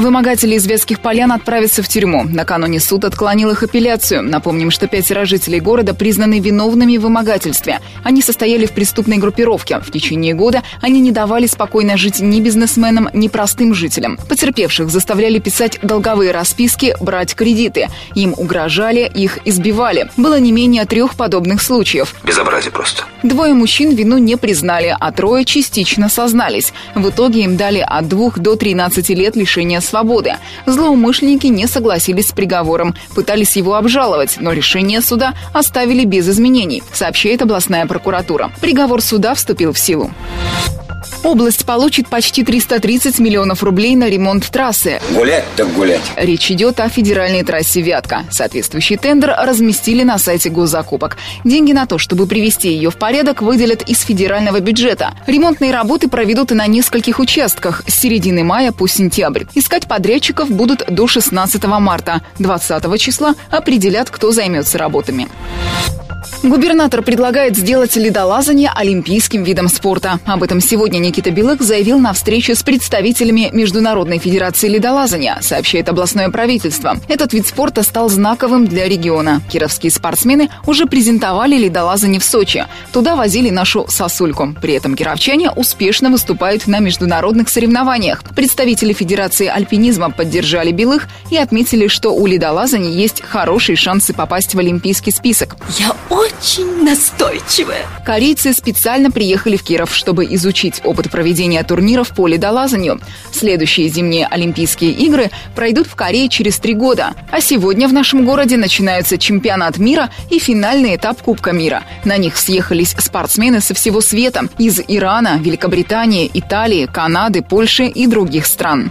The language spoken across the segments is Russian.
Вымогатели из Ветских полян отправятся в тюрьму. Накануне суд отклонил их апелляцию. Напомним, что пятеро жителей города признаны виновными в вымогательстве. Они состояли в преступной группировке. В течение года они не давали спокойно жить ни бизнесменам, ни простым жителям. Потерпевших заставляли писать долговые расписки, брать кредиты. Им угрожали, их избивали. Было не менее трех подобных случаев. Безобразие просто. Двое мужчин вину не признали, а трое частично сознались. В итоге им дали от двух до 13 лет лишения свободы. Злоумышленники не согласились с приговором, пытались его обжаловать, но решение суда оставили без изменений, сообщает областная прокуратура. Приговор суда вступил в силу. Область получит почти 330 миллионов рублей на ремонт трассы. Гулять так гулять. Речь идет о федеральной трассе «Вятка». Соответствующий тендер разместили на сайте госзакупок. Деньги на то, чтобы привести ее в порядок, выделят из федерального бюджета. Ремонтные работы проведут и на нескольких участках с середины мая по сентябрь. Искать подрядчиков будут до 16 марта. 20 числа определят, кто займется работами. Губернатор предлагает сделать ледолазание олимпийским видом спорта. Об этом сегодня Никита Белых заявил на встрече с представителями Международной Федерации ледолазания, сообщает областное правительство. Этот вид спорта стал знаковым для региона. Кировские спортсмены уже презентовали ледолазание в Сочи. Туда возили нашу сосульку. При этом кировчане успешно выступают на международных соревнованиях. Представители Федерации альпинизма поддержали Белых и отметили, что у ледолазания есть хорошие шансы попасть в олимпийский список. Я очень настойчивая. Корейцы специально приехали в Киров, чтобы изучить опыт проведения турниров по ледолазанию. Следующие зимние Олимпийские игры пройдут в Корее через три года. А сегодня в нашем городе начинается чемпионат мира и финальный этап Кубка мира. На них съехались спортсмены со всего света – из Ирана, Великобритании, Италии, Канады, Польши и других стран.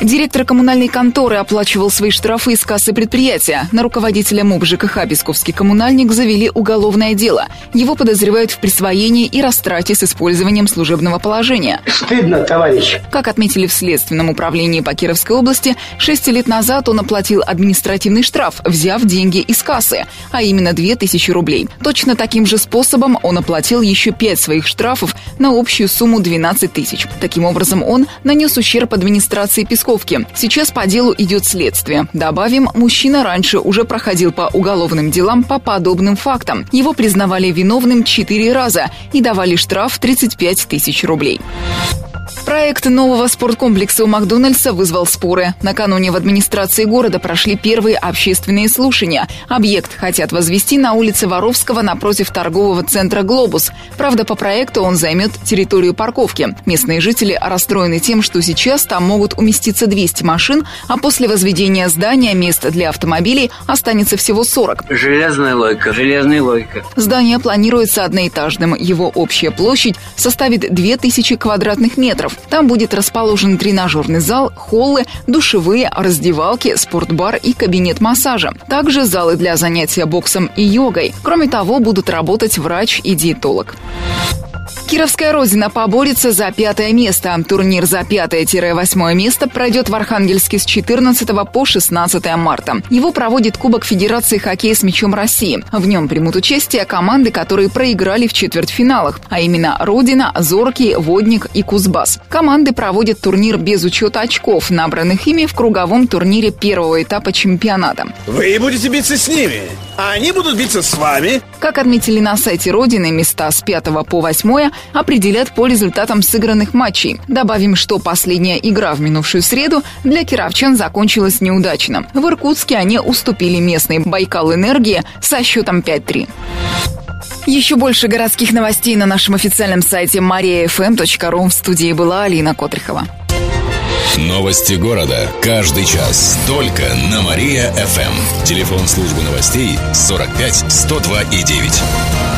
Директор коммунальной конторы оплачивал свои штрафы из кассы предприятия. На руководителя МУП ЖКХ «Песковский коммунальник» завели уголовное дело. Его подозревают в присвоении и растрате с использованием служебного положения. Стыдно, товарищ. Как отметили в Следственном управлении по Кировской области, шесть лет назад он оплатил административный штраф, взяв деньги из кассы, а именно 2000 рублей. Точно таким же способом он оплатил еще пять своих штрафов на общую сумму 12 тысяч. Таким образом, он нанес ущерб администрации Песковской Московке. Сейчас по делу идет следствие. Добавим, мужчина раньше уже проходил по уголовным делам по подобным фактам. Его признавали виновным четыре раза и давали штраф 35 тысяч рублей. Проект нового спорткомплекса у Макдональдса вызвал споры. Накануне в администрации города прошли первые общественные слушания. Объект хотят возвести на улице Воровского напротив торгового центра «Глобус». Правда, по проекту он займет территорию парковки. Местные жители расстроены тем, что сейчас там могут уместиться 200 машин, а после возведения здания мест для автомобилей останется всего 40. Железная логика, железная логика. Здание планируется одноэтажным. Его общая площадь составит 2000 квадратных метров. Там будет расположен тренажерный зал, холлы, душевые, раздевалки, спортбар и кабинет массажа. Также залы для занятия боксом и йогой. Кроме того, будут работать врач и диетолог. Кировская Родина поборется за пятое место. Турнир за пятое-восьмое место пройдет в Архангельске с 14 по 16 марта. Его проводит Кубок Федерации хоккея с мячом России. В нем примут участие команды, которые проиграли в четвертьфиналах, а именно Родина, Зоркий, Водник и Кузбасс. Команды проводят турнир без учета очков, набранных ими в круговом турнире первого этапа чемпионата. Вы будете биться с ними, а они будут биться с вами. Как отметили на сайте Родины, места с 5 по 8 определят по результатам сыгранных матчей. Добавим, что последняя игра в минувшую среду для кировчан закончилась неудачно. В Иркутске они уступили местной Байкал Энергии со счетом 5-3. Еще больше городских новостей на нашем официальном сайте mariafm.ru. В студии была Алина Котрихова. Новости города. Каждый час. Только на Мария-ФМ. Телефон службы новостей 45 102 и 9.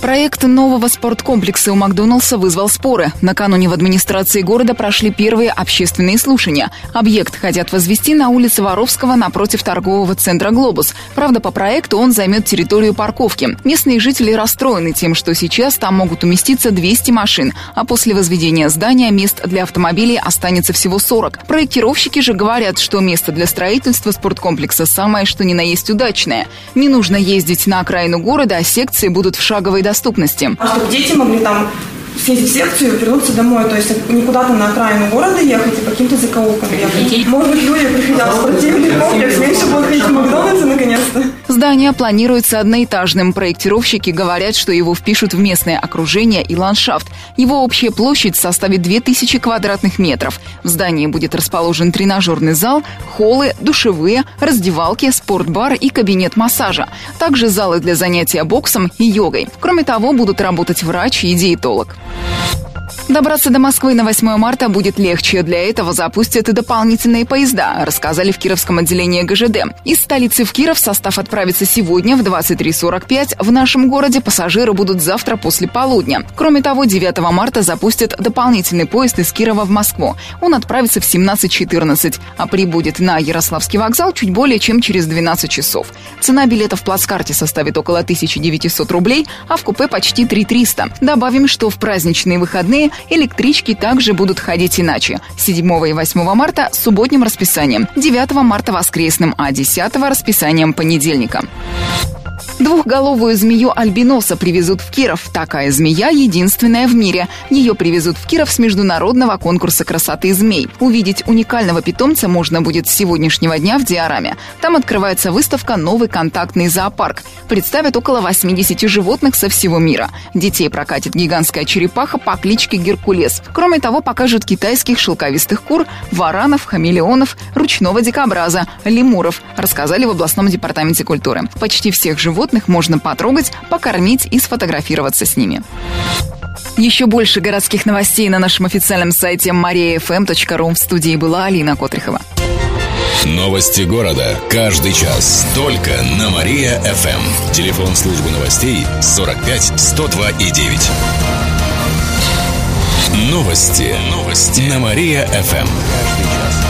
Проект нового спорткомплекса у Макдоналдса вызвал споры. Накануне в администрации города прошли первые общественные слушания. Объект хотят возвести на улице Воровского напротив торгового центра «Глобус». Правда, по проекту он займет территорию парковки. Местные жители расстроены тем, что сейчас там могут уместиться 200 машин, а после возведения здания мест для автомобилей останется всего 40. Проектировщики же говорят, что место для строительства спорткомплекса самое что ни на есть удачное. Не нужно ездить на окраину города, а секции будут в шаговой доступности. А чтобы дети могли там съездить в секцию и вернуться домой. То есть не куда-то на окраину города ехать и по каким-то закоулкам ехать. Может быть, люди, приходя в спортивный комплекс, меньше будут ходить в наконец-то. Здание планируется одноэтажным. Проектировщики говорят, что его впишут в местное окружение и ландшафт. Его общая площадь составит 2000 квадратных метров. В здании будет расположен тренажерный зал, холлы, душевые, раздевалки, спортбар и кабинет массажа. Также залы для занятия боксом и йогой. Кроме того, будут работать врач и диетолог. Добраться до Москвы на 8 марта будет легче. Для этого запустят и дополнительные поезда, рассказали в Кировском отделении ГЖД. Из столицы в Киров состав отправится сегодня в 23.45. В нашем городе пассажиры будут завтра после полудня. Кроме того, 9 марта запустят дополнительный поезд из Кирова в Москву. Он отправится в 17.14, а прибудет на Ярославский вокзал чуть более чем через 12 часов. Цена билета в плацкарте составит около 1900 рублей, а в купе почти 3300. Добавим, что в праздничные выходные Электрички также будут ходить иначе. 7 и 8 марта – субботним расписанием, 9 марта – воскресным, а 10 – расписанием понедельника. Двухголовую змею альбиноса привезут в Киров. Такая змея единственная в мире. Ее привезут в Киров с международного конкурса красоты змей. Увидеть уникального питомца можно будет с сегодняшнего дня в Диораме. Там открывается выставка «Новый контактный зоопарк». Представят около 80 животных со всего мира. Детей прокатит гигантская черепаха по кличке Геркулес. Кроме того, покажут китайских шелковистых кур, варанов, хамелеонов, ручного дикобраза, лемуров, рассказали в областном департаменте культуры. Почти всех животных животных можно потрогать, покормить и сфотографироваться с ними. Еще больше городских новостей на нашем официальном сайте mariafm.ru. В студии была Алина Котрихова. Новости города. Каждый час. Только на Мария-ФМ. Телефон службы новостей 45 102 и 9. Новости. Новости. На Мария-ФМ.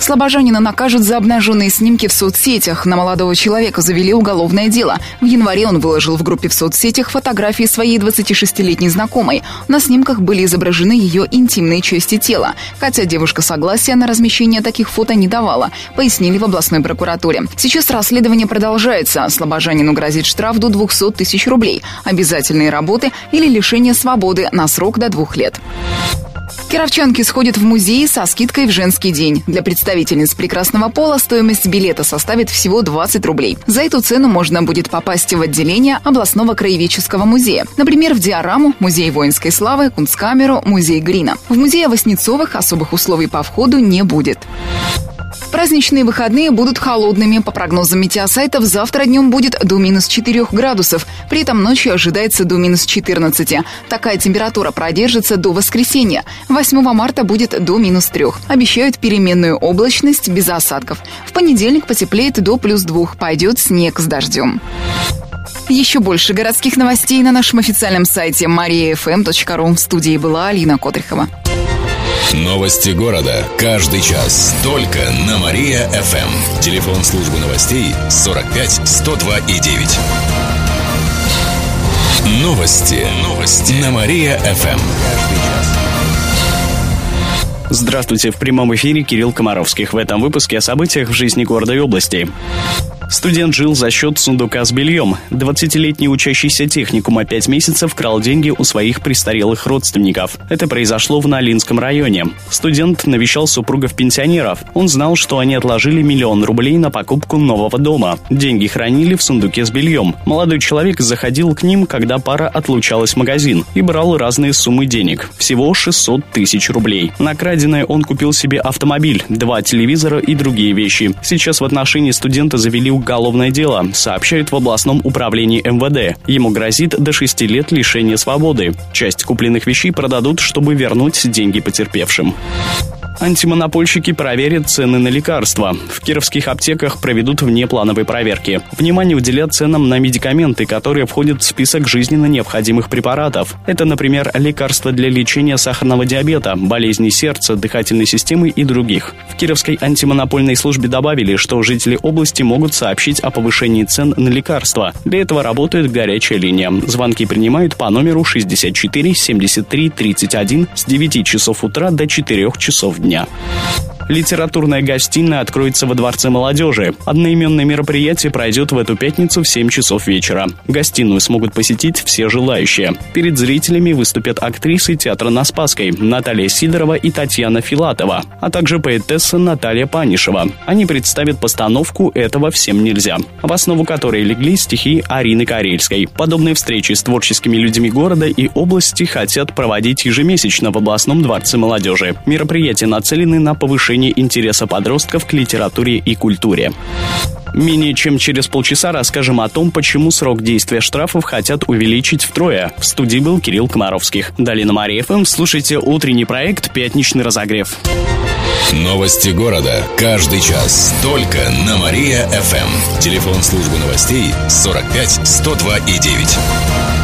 Слобожанина накажут за обнаженные снимки в соцсетях. На молодого человека завели уголовное дело. В январе он выложил в группе в соцсетях фотографии своей 26-летней знакомой. На снимках были изображены ее интимные части тела. Хотя девушка согласия на размещение таких фото не давала, пояснили в областной прокуратуре. Сейчас расследование продолжается. Слобожанину грозит штраф до 200 тысяч рублей, обязательные работы или лишение свободы на срок до двух лет. Кировчанки сходят в музей со скидкой в женский день. Для представительниц прекрасного пола стоимость билета составит всего 20 рублей. За эту цену можно будет попасть в отделение областного краеведческого музея. Например, в Диораму, Музей воинской славы, Кунсткамеру, Музей Грина. В музее Воснецовых особых условий по входу не будет. Праздничные выходные будут холодными. По прогнозам метеосайтов, завтра днем будет до минус 4 градусов. При этом ночью ожидается до минус 14. Такая температура продержится до воскресенья. 8 марта будет до минус 3. Обещают переменную облачность без осадков. В понедельник потеплеет до плюс 2. Пойдет снег с дождем. Еще больше городских новостей на нашем официальном сайте mariafm.ru. В студии была Алина Котрихова. Новости города. Каждый час. Только на Мария-ФМ. Телефон службы новостей 45 102 и 9. Новости. Новости. На Мария-ФМ. Здравствуйте, в прямом эфире Кирилл Комаровских. В этом выпуске о событиях в жизни города и области. Студент жил за счет сундука с бельем. 20-летний учащийся техникума 5 месяцев крал деньги у своих престарелых родственников. Это произошло в Налинском районе. Студент навещал супругов-пенсионеров. Он знал, что они отложили миллион рублей на покупку нового дома. Деньги хранили в сундуке с бельем. Молодой человек заходил к ним, когда пара отлучалась в магазин и брал разные суммы денег. Всего 600 тысяч рублей. На краденое он купил себе автомобиль, два телевизора и другие вещи. Сейчас в отношении студента завели уголовное дело, сообщают в областном управлении МВД. Ему грозит до 6 лет лишения свободы. Часть купленных вещей продадут, чтобы вернуть деньги потерпевшим. Антимонопольщики проверят цены на лекарства. В кировских аптеках проведут внеплановые проверки. Внимание уделят ценам на медикаменты, которые входят в список жизненно необходимых препаратов. Это, например, лекарства для лечения сахарного диабета, болезней сердца, дыхательной системы и других. В Кировской антимонопольной службе добавили, что жители области могут сообщить о повышении цен на лекарства. Для этого работает горячая линия. Звонки принимают по номеру 64 73 31 с 9 часов утра до 4 часов дня. 娘。Литературная гостиная откроется во Дворце молодежи. Одноименное мероприятие пройдет в эту пятницу в 7 часов вечера. Гостиную смогут посетить все желающие. Перед зрителями выступят актрисы театра на Спасской Наталья Сидорова и Татьяна Филатова, а также поэтесса Наталья Панишева. Они представят постановку «Этого всем нельзя», в основу которой легли стихи Арины Карельской. Подобные встречи с творческими людьми города и области хотят проводить ежемесячно в областном дворце молодежи. Мероприятия нацелены на повышение интереса подростков к литературе и культуре. Менее чем через полчаса расскажем о том, почему срок действия штрафов хотят увеличить втрое. В студии был Кирилл Комаровских. Далее на Мария ФМ слушайте утренний проект «Пятничный разогрев». Новости города. Каждый час. Только на Мария-ФМ. Телефон службы новостей 45 102 и 9.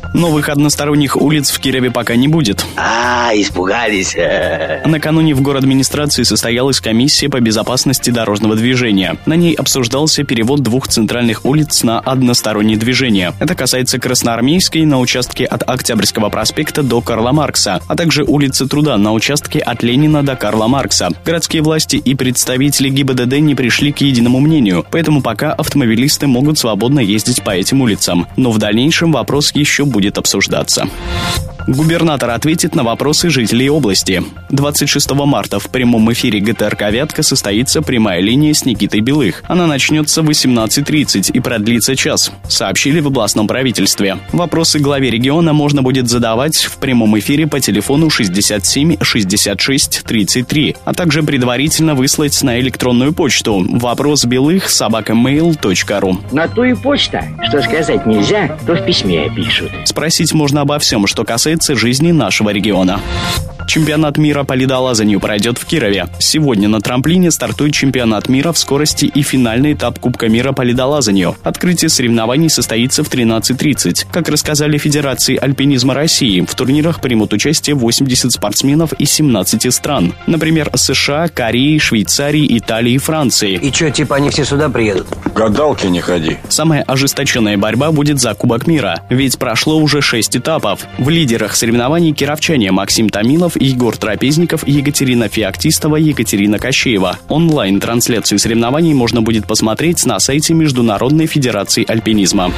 Новых односторонних улиц в Кирове пока не будет. А, испугались. Накануне в город администрации состоялась комиссия по безопасности дорожного движения. На ней обсуждался перевод двух центральных улиц на одностороннее движение. Это касается Красноармейской на участке от Октябрьского проспекта до Карла Маркса, а также улицы Труда на участке от Ленина до Карла Маркса. Городские власти и представители ГИБДД не пришли к единому мнению, поэтому пока автомобилисты могут свободно ездить по этим улицам. Но в дальнейшем вопрос еще будет будет обсуждаться. Губернатор ответит на вопросы жителей области. 26 марта в прямом эфире ГТРК «Вятка» состоится прямая линия с Никитой Белых. Она начнется в 18.30 и продлится час, сообщили в областном правительстве. Вопросы главе региона можно будет задавать в прямом эфире по телефону 67 66 33, а также предварительно выслать на электронную почту вопрос белых собакамейл.ру. На ту и почта. Что сказать нельзя, то в письме пишут. Спросить можно обо всем, что касается жизни нашего региона. Чемпионат мира по ледолазанию пройдет в Кирове. Сегодня на трамплине стартует чемпионат мира в скорости и финальный этап Кубка мира по ледолазанию. Открытие соревнований состоится в 13.30. Как рассказали Федерации альпинизма России, в турнирах примут участие 80 спортсменов из 17 стран. Например, США, Кореи, Швейцарии, Италии и Франции. И что, типа они все сюда приедут? Гадалки не ходи. Самая ожесточенная борьба будет за Кубок мира, ведь прошло уже 6 этапов. В лидерах соревнований кировчане Максим Томилов Егор Трапезников, Екатерина Феоктистова, Екатерина Кощеева. Онлайн-трансляцию соревнований можно будет посмотреть на сайте Международной Федерации Альпинизма.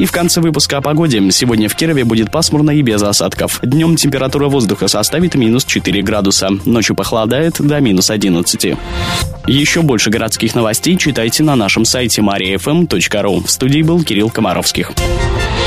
И в конце выпуска о погоде. Сегодня в Кирове будет пасмурно и без осадков. Днем температура воздуха составит минус 4 градуса. Ночью похолодает до минус 11. Еще больше городских новостей читайте на нашем сайте mariafm.ru. В студии был Кирилл Комаровских.